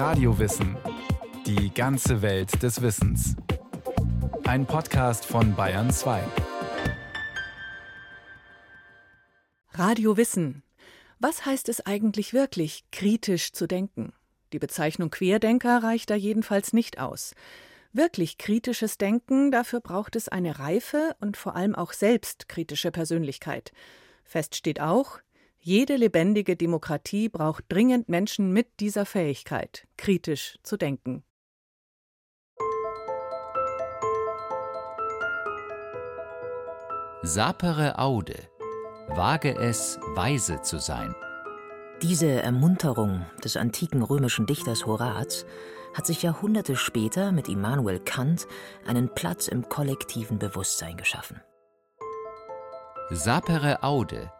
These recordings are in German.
Radiowissen. Die ganze Welt des Wissens. Ein Podcast von Bayern 2. Radio Wissen. Was heißt es eigentlich wirklich, kritisch zu denken? Die Bezeichnung Querdenker reicht da jedenfalls nicht aus. Wirklich kritisches Denken, dafür braucht es eine reife und vor allem auch selbstkritische Persönlichkeit. Fest steht auch, jede lebendige Demokratie braucht dringend Menschen mit dieser Fähigkeit, kritisch zu denken. Sapere aude, wage es, weise zu sein. Diese Ermunterung des antiken römischen Dichters Horaz hat sich Jahrhunderte später mit Immanuel Kant einen Platz im kollektiven Bewusstsein geschaffen. Sapere aude,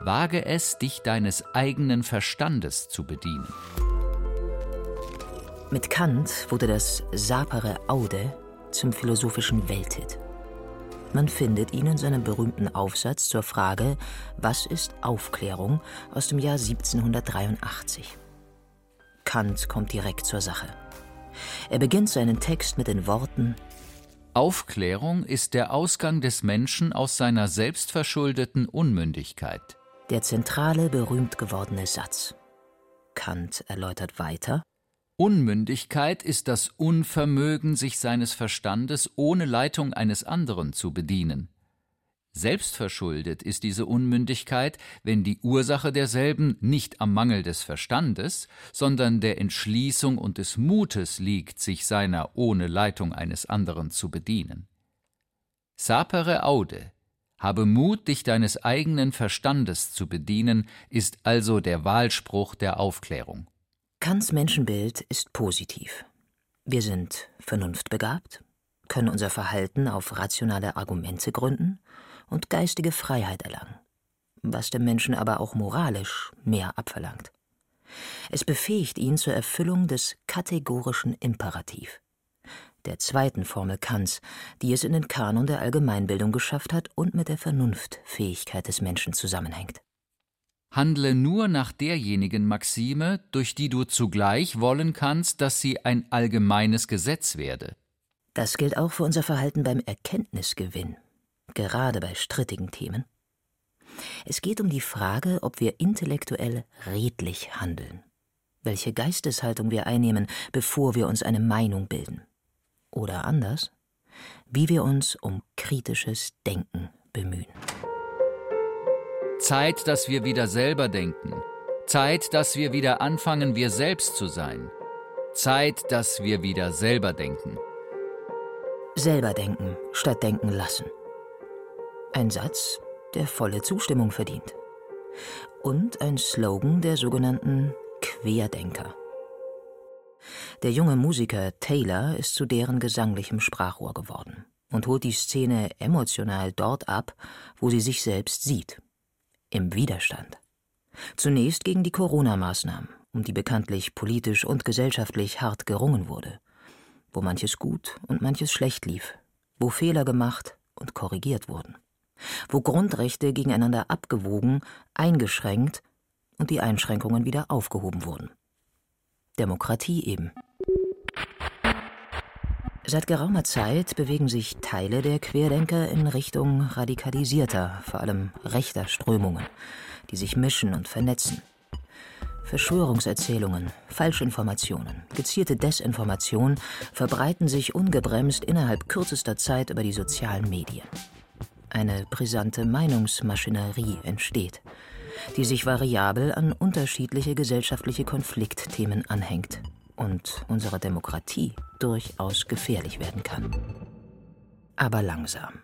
wage es, dich deines eigenen Verstandes zu bedienen. Mit Kant wurde das Sapere aude zum philosophischen Welthit. Man findet ihn in seinem berühmten Aufsatz zur Frage Was ist Aufklärung aus dem Jahr 1783. Kant kommt direkt zur Sache. Er beginnt seinen Text mit den Worten Aufklärung ist der Ausgang des Menschen aus seiner selbstverschuldeten Unmündigkeit. Der zentrale, berühmt gewordene Satz. Kant erläutert weiter Unmündigkeit ist das Unvermögen, sich seines Verstandes ohne Leitung eines anderen zu bedienen. Selbstverschuldet ist diese Unmündigkeit, wenn die Ursache derselben nicht am Mangel des Verstandes, sondern der Entschließung und des Mutes liegt, sich seiner ohne Leitung eines anderen zu bedienen. Sapere aude, habe Mut, dich deines eigenen Verstandes zu bedienen, ist also der Wahlspruch der Aufklärung. Kants Menschenbild ist positiv. Wir sind vernunftbegabt, können unser Verhalten auf rationale Argumente gründen und geistige Freiheit erlangen, was dem Menschen aber auch moralisch mehr abverlangt. Es befähigt ihn zur Erfüllung des kategorischen Imperativ, der zweiten Formel Kants, die es in den Kanon der Allgemeinbildung geschafft hat und mit der Vernunftfähigkeit des Menschen zusammenhängt. Handle nur nach derjenigen Maxime, durch die du zugleich wollen kannst, dass sie ein allgemeines Gesetz werde. Das gilt auch für unser Verhalten beim Erkenntnisgewinn gerade bei strittigen Themen. Es geht um die Frage, ob wir intellektuell redlich handeln, welche Geisteshaltung wir einnehmen, bevor wir uns eine Meinung bilden. Oder anders, wie wir uns um kritisches Denken bemühen. Zeit, dass wir wieder selber denken. Zeit, dass wir wieder anfangen, wir selbst zu sein. Zeit, dass wir wieder selber denken. Selber denken statt denken lassen. Ein Satz, der volle Zustimmung verdient. Und ein Slogan der sogenannten Querdenker. Der junge Musiker Taylor ist zu deren gesanglichem Sprachrohr geworden und holt die Szene emotional dort ab, wo sie sich selbst sieht. Im Widerstand. Zunächst gegen die Corona-Maßnahmen, um die bekanntlich politisch und gesellschaftlich hart gerungen wurde. Wo manches gut und manches schlecht lief. Wo Fehler gemacht und korrigiert wurden wo Grundrechte gegeneinander abgewogen, eingeschränkt und die Einschränkungen wieder aufgehoben wurden. Demokratie eben. Seit geraumer Zeit bewegen sich Teile der Querdenker in Richtung radikalisierter, vor allem rechter Strömungen, die sich mischen und vernetzen. Verschwörungserzählungen, Falschinformationen, gezielte Desinformation verbreiten sich ungebremst innerhalb kürzester Zeit über die sozialen Medien eine brisante Meinungsmaschinerie entsteht, die sich variabel an unterschiedliche gesellschaftliche Konfliktthemen anhängt und unserer Demokratie durchaus gefährlich werden kann. Aber langsam.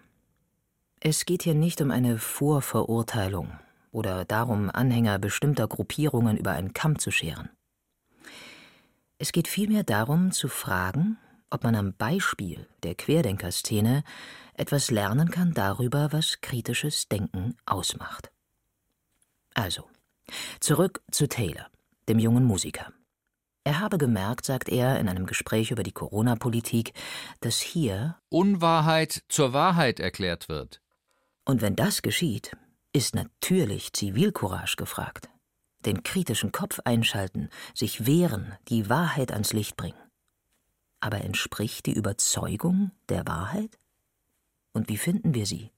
Es geht hier nicht um eine Vorverurteilung oder darum, Anhänger bestimmter Gruppierungen über einen Kamm zu scheren. Es geht vielmehr darum, zu fragen, ob man am Beispiel der Querdenkerszene etwas lernen kann darüber, was kritisches Denken ausmacht. Also, zurück zu Taylor, dem jungen Musiker. Er habe gemerkt, sagt er in einem Gespräch über die Corona-Politik, dass hier Unwahrheit zur Wahrheit erklärt wird. Und wenn das geschieht, ist natürlich Zivilcourage gefragt. den kritischen Kopf einschalten, sich wehren, die Wahrheit ans Licht bringen. Aber entspricht die Überzeugung der Wahrheit? Und wie finden wir sie?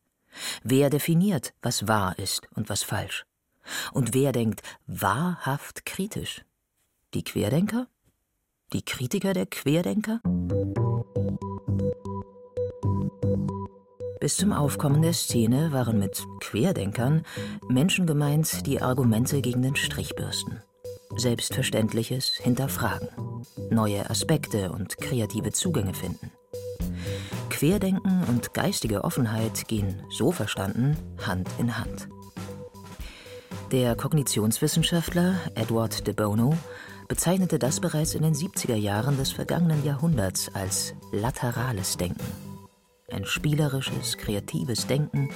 Wer definiert, was wahr ist und was falsch? Und wer denkt wahrhaft kritisch? Die Querdenker? Die Kritiker der Querdenker? Bis zum Aufkommen der Szene waren mit Querdenkern Menschen gemeint, die Argumente gegen den Strich bürsten. Selbstverständliches hinterfragen, neue Aspekte und kreative Zugänge finden. Querdenken und geistige Offenheit gehen, so verstanden, Hand in Hand. Der Kognitionswissenschaftler Edward de Bono bezeichnete das bereits in den 70er Jahren des vergangenen Jahrhunderts als laterales Denken ein spielerisches, kreatives Denken,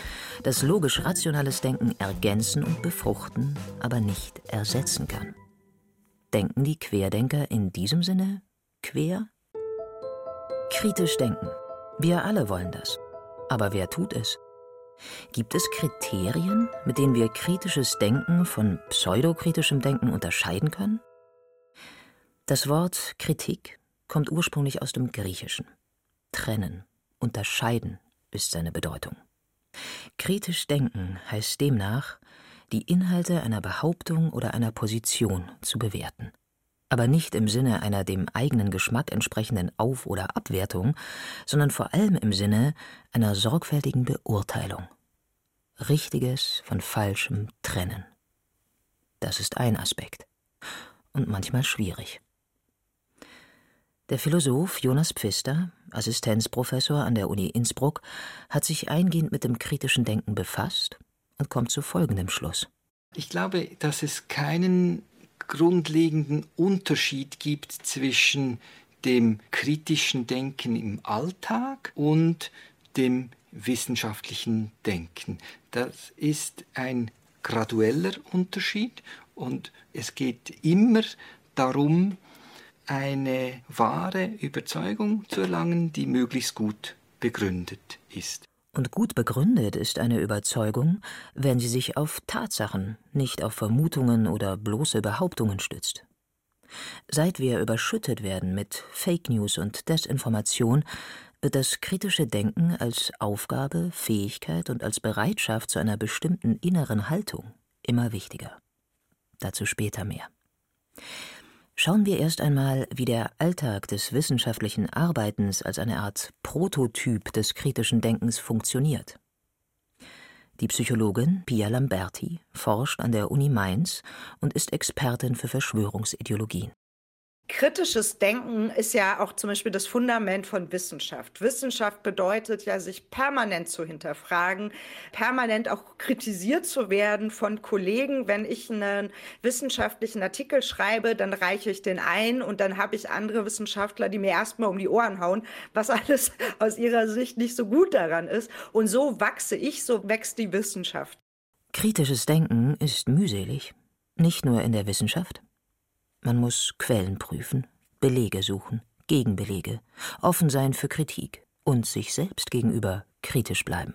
das logisch-rationales Denken ergänzen und befruchten, aber nicht ersetzen kann. Denken die Querdenker in diesem Sinne quer? Kritisch denken. Wir alle wollen das. Aber wer tut es? Gibt es Kriterien, mit denen wir kritisches Denken von pseudokritischem Denken unterscheiden können? Das Wort Kritik kommt ursprünglich aus dem Griechischen. Trennen, Unterscheiden ist seine Bedeutung. Kritisch denken heißt demnach, die Inhalte einer Behauptung oder einer Position zu bewerten. Aber nicht im Sinne einer dem eigenen Geschmack entsprechenden Auf- oder Abwertung, sondern vor allem im Sinne einer sorgfältigen Beurteilung. Richtiges von Falschem trennen. Das ist ein Aspekt und manchmal schwierig. Der Philosoph Jonas Pfister, Assistenzprofessor an der Uni Innsbruck, hat sich eingehend mit dem kritischen Denken befasst und kommt zu folgendem Schluss. Ich glaube, dass es keinen grundlegenden Unterschied gibt zwischen dem kritischen Denken im Alltag und dem wissenschaftlichen Denken. Das ist ein gradueller Unterschied und es geht immer darum, eine wahre Überzeugung zu erlangen, die möglichst gut begründet ist. Und gut begründet ist eine Überzeugung, wenn sie sich auf Tatsachen, nicht auf Vermutungen oder bloße Behauptungen stützt. Seit wir überschüttet werden mit Fake News und Desinformation, wird das kritische Denken als Aufgabe, Fähigkeit und als Bereitschaft zu einer bestimmten inneren Haltung immer wichtiger. Dazu später mehr. Schauen wir erst einmal, wie der Alltag des wissenschaftlichen Arbeitens als eine Art Prototyp des kritischen Denkens funktioniert. Die Psychologin Pia Lamberti forscht an der Uni Mainz und ist Expertin für Verschwörungsideologien. Kritisches Denken ist ja auch zum Beispiel das Fundament von Wissenschaft. Wissenschaft bedeutet ja, sich permanent zu hinterfragen, permanent auch kritisiert zu werden von Kollegen. Wenn ich einen wissenschaftlichen Artikel schreibe, dann reiche ich den ein und dann habe ich andere Wissenschaftler, die mir erstmal um die Ohren hauen, was alles aus ihrer Sicht nicht so gut daran ist. Und so wachse ich, so wächst die Wissenschaft. Kritisches Denken ist mühselig, nicht nur in der Wissenschaft. Man muss Quellen prüfen, Belege suchen, Gegenbelege, offen sein für Kritik und sich selbst gegenüber kritisch bleiben.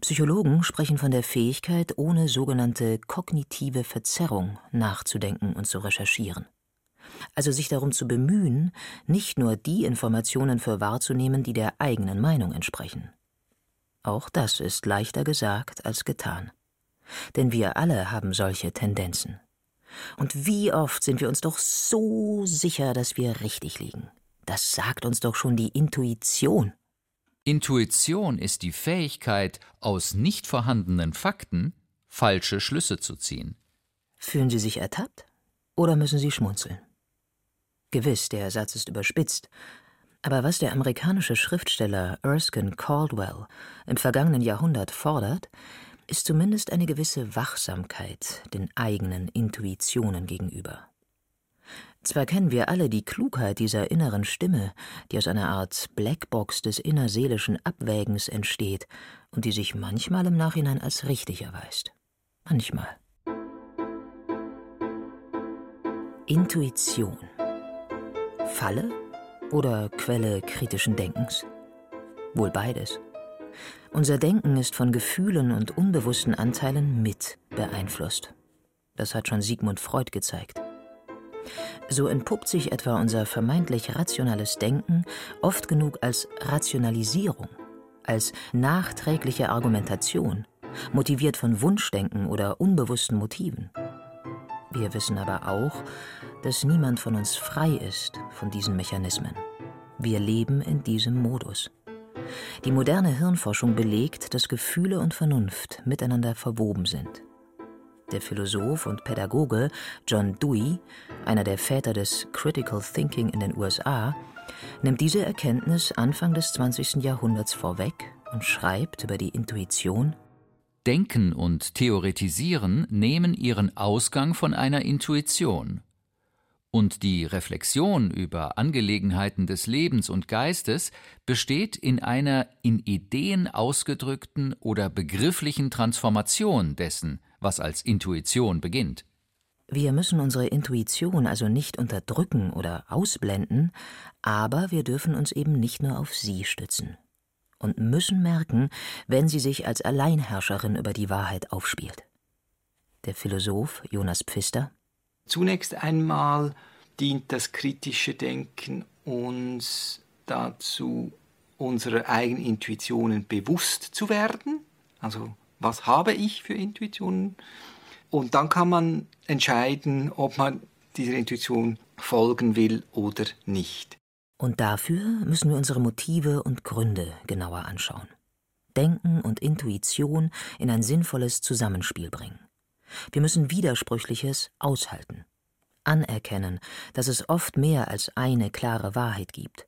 Psychologen sprechen von der Fähigkeit, ohne sogenannte kognitive Verzerrung nachzudenken und zu recherchieren. Also sich darum zu bemühen, nicht nur die Informationen für wahrzunehmen, die der eigenen Meinung entsprechen. Auch das ist leichter gesagt als getan. Denn wir alle haben solche Tendenzen. Und wie oft sind wir uns doch so sicher, dass wir richtig liegen. Das sagt uns doch schon die Intuition. Intuition ist die Fähigkeit, aus nicht vorhandenen Fakten falsche Schlüsse zu ziehen. Fühlen Sie sich ertappt oder müssen Sie schmunzeln? Gewiss, der Satz ist überspitzt, aber was der amerikanische Schriftsteller Erskine Caldwell im vergangenen Jahrhundert fordert, ist zumindest eine gewisse Wachsamkeit den eigenen Intuitionen gegenüber. Zwar kennen wir alle die Klugheit dieser inneren Stimme, die aus einer Art Blackbox des innerseelischen Abwägens entsteht und die sich manchmal im Nachhinein als richtig erweist. Manchmal. Intuition. Falle oder Quelle kritischen Denkens? Wohl beides. Unser Denken ist von Gefühlen und unbewussten Anteilen mit beeinflusst. Das hat schon Sigmund Freud gezeigt. So entpuppt sich etwa unser vermeintlich rationales Denken oft genug als Rationalisierung, als nachträgliche Argumentation, motiviert von Wunschdenken oder unbewussten Motiven. Wir wissen aber auch, dass niemand von uns frei ist von diesen Mechanismen. Wir leben in diesem Modus. Die moderne Hirnforschung belegt, dass Gefühle und Vernunft miteinander verwoben sind. Der Philosoph und Pädagoge John Dewey, einer der Väter des Critical Thinking in den USA, nimmt diese Erkenntnis Anfang des 20. Jahrhunderts vorweg und schreibt über die Intuition Denken und Theoretisieren nehmen ihren Ausgang von einer Intuition. Und die Reflexion über Angelegenheiten des Lebens und Geistes besteht in einer in Ideen ausgedrückten oder begrifflichen Transformation dessen, was als Intuition beginnt. Wir müssen unsere Intuition also nicht unterdrücken oder ausblenden, aber wir dürfen uns eben nicht nur auf sie stützen und müssen merken, wenn sie sich als Alleinherrscherin über die Wahrheit aufspielt. Der Philosoph Jonas Pfister Zunächst einmal dient das kritische Denken uns dazu, unsere eigenen Intuitionen bewusst zu werden. Also was habe ich für Intuitionen? Und dann kann man entscheiden, ob man dieser Intuition folgen will oder nicht. Und dafür müssen wir unsere Motive und Gründe genauer anschauen. Denken und Intuition in ein sinnvolles Zusammenspiel bringen. Wir müssen Widersprüchliches aushalten. Anerkennen, dass es oft mehr als eine klare Wahrheit gibt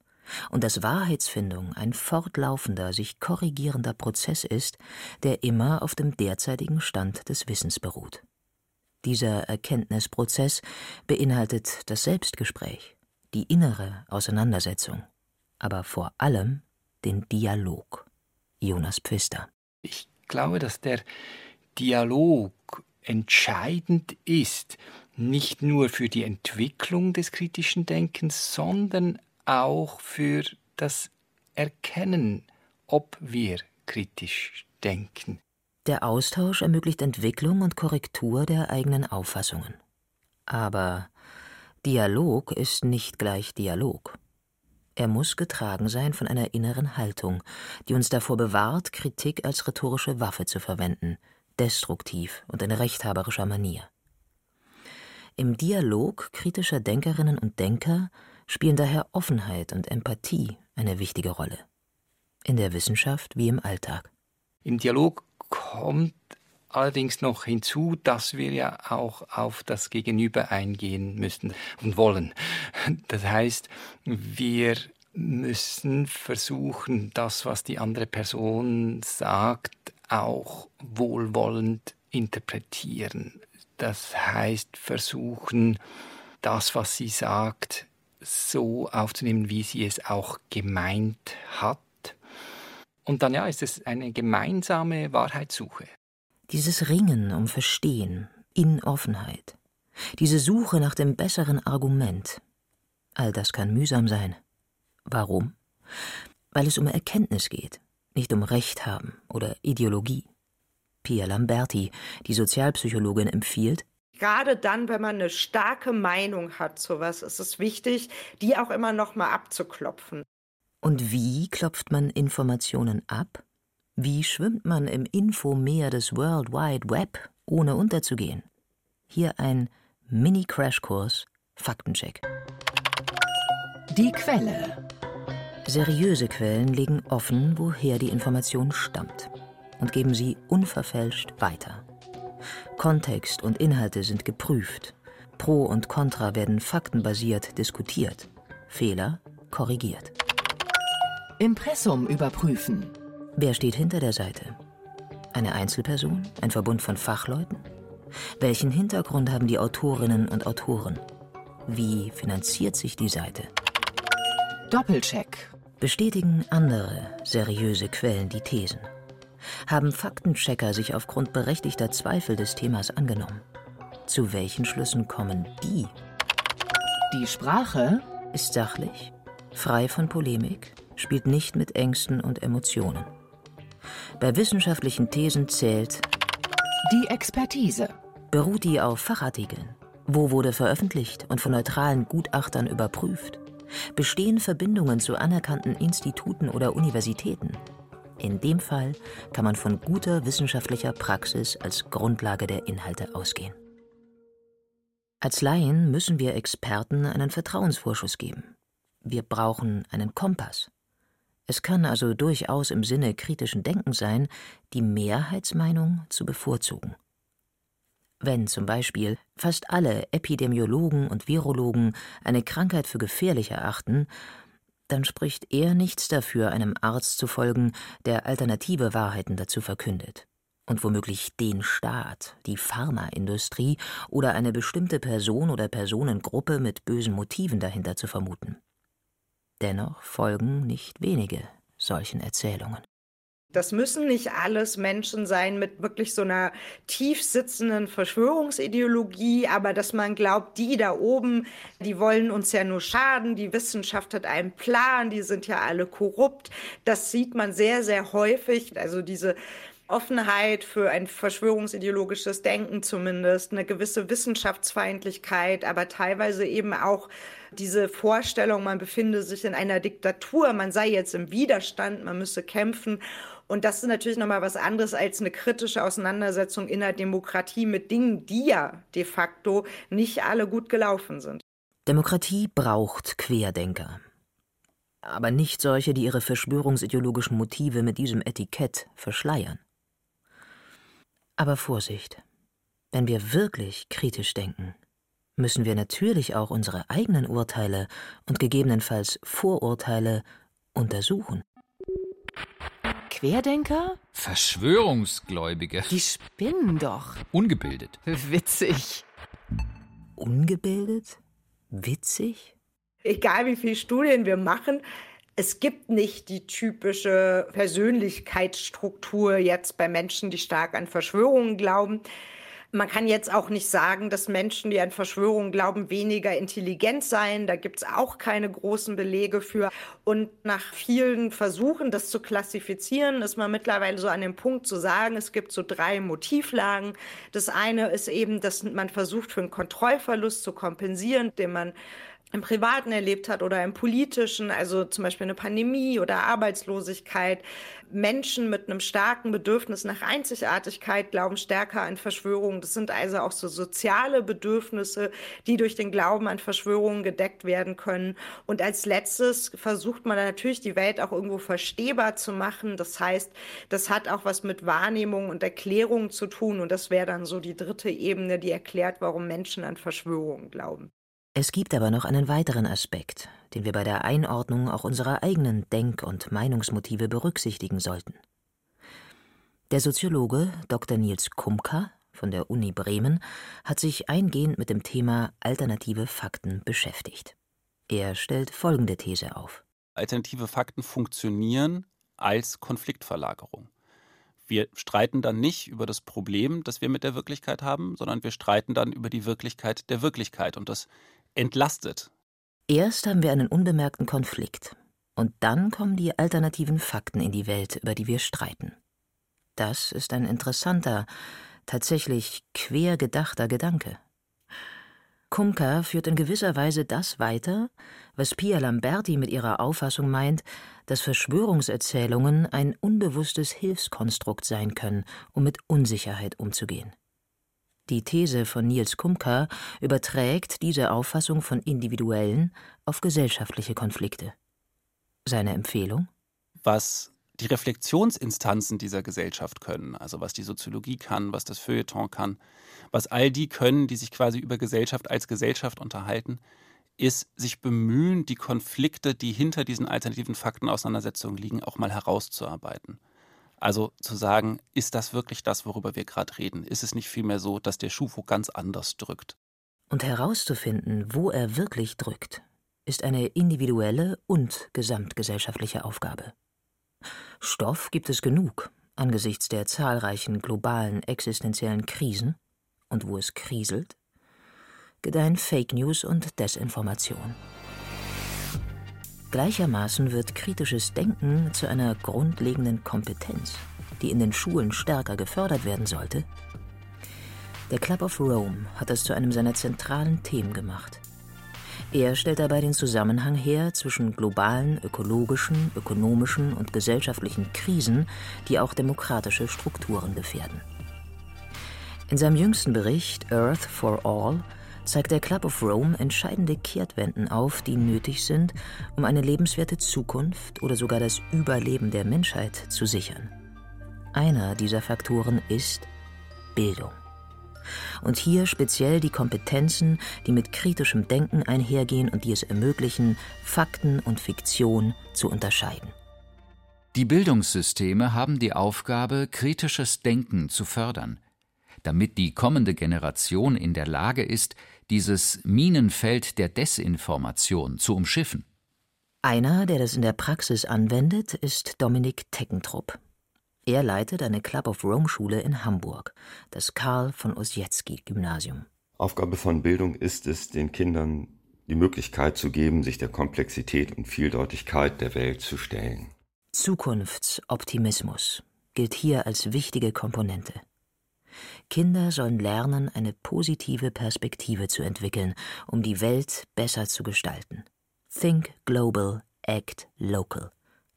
und dass Wahrheitsfindung ein fortlaufender, sich korrigierender Prozess ist, der immer auf dem derzeitigen Stand des Wissens beruht. Dieser Erkenntnisprozess beinhaltet das Selbstgespräch, die innere Auseinandersetzung, aber vor allem den Dialog. Jonas Pfister. Ich glaube, dass der Dialog entscheidend ist, nicht nur für die Entwicklung des kritischen Denkens, sondern auch für das Erkennen, ob wir kritisch denken. Der Austausch ermöglicht Entwicklung und Korrektur der eigenen Auffassungen. Aber Dialog ist nicht gleich Dialog. Er muss getragen sein von einer inneren Haltung, die uns davor bewahrt, Kritik als rhetorische Waffe zu verwenden, destruktiv und in rechthaberischer Manier. Im Dialog kritischer Denkerinnen und Denker spielen daher Offenheit und Empathie eine wichtige Rolle. In der Wissenschaft wie im Alltag. Im Dialog kommt allerdings noch hinzu, dass wir ja auch auf das Gegenüber eingehen müssen und wollen. Das heißt, wir müssen versuchen, das, was die andere Person sagt, auch wohlwollend interpretieren. Das heißt, versuchen, das, was sie sagt, so aufzunehmen, wie sie es auch gemeint hat. Und dann ja, ist es eine gemeinsame Wahrheitssuche. Dieses Ringen um Verstehen in Offenheit, diese Suche nach dem besseren Argument, all das kann mühsam sein. Warum? Weil es um Erkenntnis geht, nicht um Recht haben oder Ideologie. Pia Lamberti, die Sozialpsychologin, empfiehlt, Gerade dann, wenn man eine starke Meinung hat zu was, ist es wichtig, die auch immer noch mal abzuklopfen. Und wie klopft man Informationen ab? Wie schwimmt man im Infomeer des World Wide Web, ohne unterzugehen? Hier ein Mini-Crashkurs Faktencheck. Die Quelle. Seriöse Quellen legen offen, woher die Information stammt und geben sie unverfälscht weiter. Kontext und Inhalte sind geprüft. Pro und Contra werden faktenbasiert diskutiert. Fehler korrigiert. Impressum überprüfen. Wer steht hinter der Seite? Eine Einzelperson? Ein Verbund von Fachleuten? Welchen Hintergrund haben die Autorinnen und Autoren? Wie finanziert sich die Seite? Doppelcheck. Bestätigen andere seriöse Quellen die Thesen? Haben Faktenchecker sich aufgrund berechtigter Zweifel des Themas angenommen? Zu welchen Schlüssen kommen die? Die Sprache Ist sachlich, frei von Polemik, spielt nicht mit Ängsten und Emotionen. Bei wissenschaftlichen Thesen zählt, die Expertise. Beruht die auf Fachartikeln? Wo wurde veröffentlicht und von neutralen Gutachtern überprüft? Bestehen Verbindungen zu anerkannten Instituten oder Universitäten? In dem Fall kann man von guter wissenschaftlicher Praxis als Grundlage der Inhalte ausgehen. Als Laien müssen wir Experten einen Vertrauensvorschuss geben. Wir brauchen einen Kompass. Es kann also durchaus im Sinne kritischen Denkens sein, die Mehrheitsmeinung zu bevorzugen. Wenn zum Beispiel fast alle Epidemiologen und Virologen eine Krankheit für gefährlich erachten, dann spricht eher nichts dafür, einem Arzt zu folgen, der alternative Wahrheiten dazu verkündet und womöglich den Staat, die Pharmaindustrie oder eine bestimmte Person oder Personengruppe mit bösen Motiven dahinter zu vermuten. Dennoch folgen nicht wenige solchen Erzählungen. Das müssen nicht alles Menschen sein mit wirklich so einer tief sitzenden Verschwörungsideologie, aber dass man glaubt, die da oben, die wollen uns ja nur schaden, die Wissenschaft hat einen Plan, die sind ja alle korrupt. Das sieht man sehr, sehr häufig. Also diese Offenheit für ein verschwörungsideologisches Denken zumindest, eine gewisse Wissenschaftsfeindlichkeit, aber teilweise eben auch diese Vorstellung, man befinde sich in einer Diktatur, man sei jetzt im Widerstand, man müsse kämpfen. Und das ist natürlich nochmal was anderes als eine kritische Auseinandersetzung in der Demokratie mit Dingen, die ja de facto nicht alle gut gelaufen sind. Demokratie braucht Querdenker. Aber nicht solche, die ihre verschwörungsideologischen Motive mit diesem Etikett verschleiern. Aber Vorsicht, wenn wir wirklich kritisch denken, müssen wir natürlich auch unsere eigenen Urteile und gegebenenfalls Vorurteile untersuchen. Querdenker? Verschwörungsgläubige. Die spinnen doch. Ungebildet. Witzig. Ungebildet? Witzig? Egal wie viele Studien wir machen, es gibt nicht die typische Persönlichkeitsstruktur jetzt bei Menschen, die stark an Verschwörungen glauben. Man kann jetzt auch nicht sagen, dass Menschen, die an Verschwörungen glauben, weniger intelligent seien. Da gibt es auch keine großen Belege für. Und nach vielen Versuchen, das zu klassifizieren, ist man mittlerweile so an dem Punkt zu sagen, es gibt so drei Motivlagen. Das eine ist eben, dass man versucht, für einen Kontrollverlust zu kompensieren, den man im Privaten erlebt hat oder im Politischen, also zum Beispiel eine Pandemie oder Arbeitslosigkeit. Menschen mit einem starken Bedürfnis nach Einzigartigkeit glauben stärker an Verschwörungen. Das sind also auch so soziale Bedürfnisse, die durch den Glauben an Verschwörungen gedeckt werden können. Und als letztes versucht man natürlich die Welt auch irgendwo verstehbar zu machen. Das heißt, das hat auch was mit Wahrnehmung und Erklärung zu tun. Und das wäre dann so die dritte Ebene, die erklärt, warum Menschen an Verschwörungen glauben. Es gibt aber noch einen weiteren Aspekt, den wir bei der Einordnung auch unserer eigenen Denk- und Meinungsmotive berücksichtigen sollten. Der Soziologe Dr. Nils Kumka von der Uni Bremen hat sich eingehend mit dem Thema alternative Fakten beschäftigt. Er stellt folgende These auf. Alternative Fakten funktionieren als Konfliktverlagerung. Wir streiten dann nicht über das Problem, das wir mit der Wirklichkeit haben, sondern wir streiten dann über die Wirklichkeit der Wirklichkeit. Und das entlastet. Erst haben wir einen unbemerkten Konflikt. Und dann kommen die alternativen Fakten in die Welt, über die wir streiten. Das ist ein interessanter, tatsächlich quer gedachter Gedanke. Kumka führt in gewisser Weise das weiter, was Pia Lamberti mit ihrer Auffassung meint, dass Verschwörungserzählungen ein unbewusstes Hilfskonstrukt sein können, um mit Unsicherheit umzugehen. Die These von Niels Kumka überträgt diese Auffassung von individuellen auf gesellschaftliche Konflikte. Seine Empfehlung? Was die Reflexionsinstanzen dieser Gesellschaft können, also was die Soziologie kann, was das Feuilleton kann, was all die können, die sich quasi über Gesellschaft als Gesellschaft unterhalten, ist sich bemühen, die Konflikte, die hinter diesen alternativen Faktenauseinandersetzungen liegen, auch mal herauszuarbeiten. Also zu sagen, ist das wirklich das, worüber wir gerade reden? Ist es nicht vielmehr so, dass der Schuh ganz anders drückt? Und herauszufinden, wo er wirklich drückt, ist eine individuelle und gesamtgesellschaftliche Aufgabe. Stoff gibt es genug angesichts der zahlreichen globalen existenziellen Krisen, und wo es kriselt, gedeihen Fake News und Desinformation. Gleichermaßen wird kritisches Denken zu einer grundlegenden Kompetenz, die in den Schulen stärker gefördert werden sollte. Der Club of Rome hat das zu einem seiner zentralen Themen gemacht. Er stellt dabei den Zusammenhang her zwischen globalen, ökologischen, ökonomischen und gesellschaftlichen Krisen, die auch demokratische Strukturen gefährden. In seinem jüngsten Bericht Earth for All zeigt der Club of Rome entscheidende Kehrtwenden auf, die nötig sind, um eine lebenswerte Zukunft oder sogar das Überleben der Menschheit zu sichern. Einer dieser Faktoren ist Bildung. Und hier speziell die Kompetenzen, die mit kritischem Denken einhergehen und die es ermöglichen, Fakten und Fiktion zu unterscheiden. Die Bildungssysteme haben die Aufgabe, kritisches Denken zu fördern, damit die kommende Generation in der Lage ist, dieses Minenfeld der Desinformation zu umschiffen. Einer, der das in der Praxis anwendet, ist Dominik Teckentrupp. Er leitet eine Club of Rome Schule in Hamburg, das Karl von Ossietzky Gymnasium. Aufgabe von Bildung ist es, den Kindern die Möglichkeit zu geben, sich der Komplexität und Vieldeutigkeit der Welt zu stellen. Zukunftsoptimismus gilt hier als wichtige Komponente. Kinder sollen lernen, eine positive Perspektive zu entwickeln, um die Welt besser zu gestalten. Think global, act local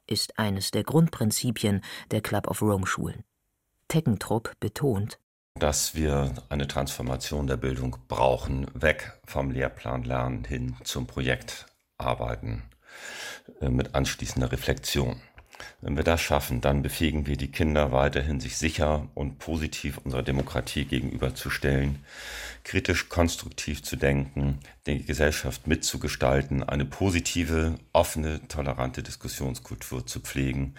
ist eines der Grundprinzipien der Club of Rome Schulen. Teckentrupp betont, dass wir eine Transformation der Bildung brauchen, weg vom Lehrplan lernen hin zum Projekt arbeiten äh, mit anschließender Reflexion. Wenn wir das schaffen, dann befähigen wir die Kinder weiterhin, sich sicher und positiv unserer Demokratie gegenüberzustellen, kritisch konstruktiv zu denken, die Gesellschaft mitzugestalten, eine positive, offene, tolerante Diskussionskultur zu pflegen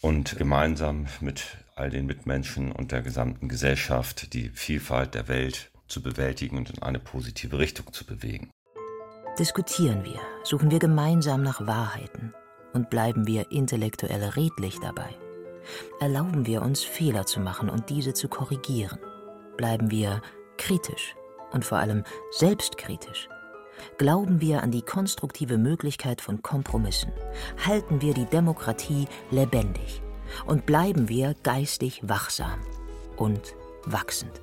und gemeinsam mit all den Mitmenschen und der gesamten Gesellschaft die Vielfalt der Welt zu bewältigen und in eine positive Richtung zu bewegen. Diskutieren wir, suchen wir gemeinsam nach Wahrheiten und bleiben wir intellektuell redlich dabei. Erlauben wir uns Fehler zu machen und diese zu korrigieren. Bleiben wir kritisch und vor allem selbstkritisch. Glauben wir an die konstruktive Möglichkeit von Kompromissen. Halten wir die Demokratie lebendig und bleiben wir geistig wachsam und wachsend.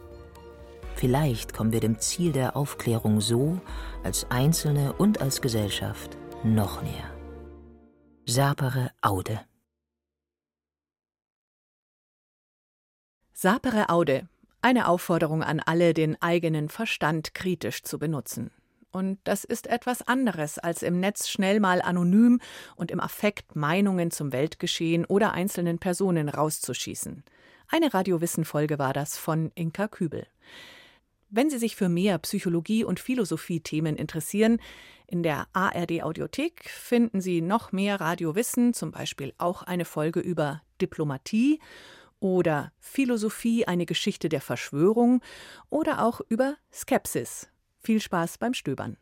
Vielleicht kommen wir dem Ziel der Aufklärung so, als Einzelne und als Gesellschaft, noch näher. Sapere Aude. Sapere Aude. Eine Aufforderung an alle, den eigenen Verstand kritisch zu benutzen. Und das ist etwas anderes, als im Netz schnell mal anonym und im Affekt Meinungen zum Weltgeschehen oder einzelnen Personen rauszuschießen. Eine Radiowissen-Folge war das von Inka Kübel. Wenn Sie sich für mehr Psychologie- und Philosophie-Themen interessieren, in der ARD Audiothek finden Sie noch mehr Radiowissen, zum Beispiel auch eine Folge über Diplomatie oder Philosophie, eine Geschichte der Verschwörung oder auch über Skepsis. Viel Spaß beim Stöbern.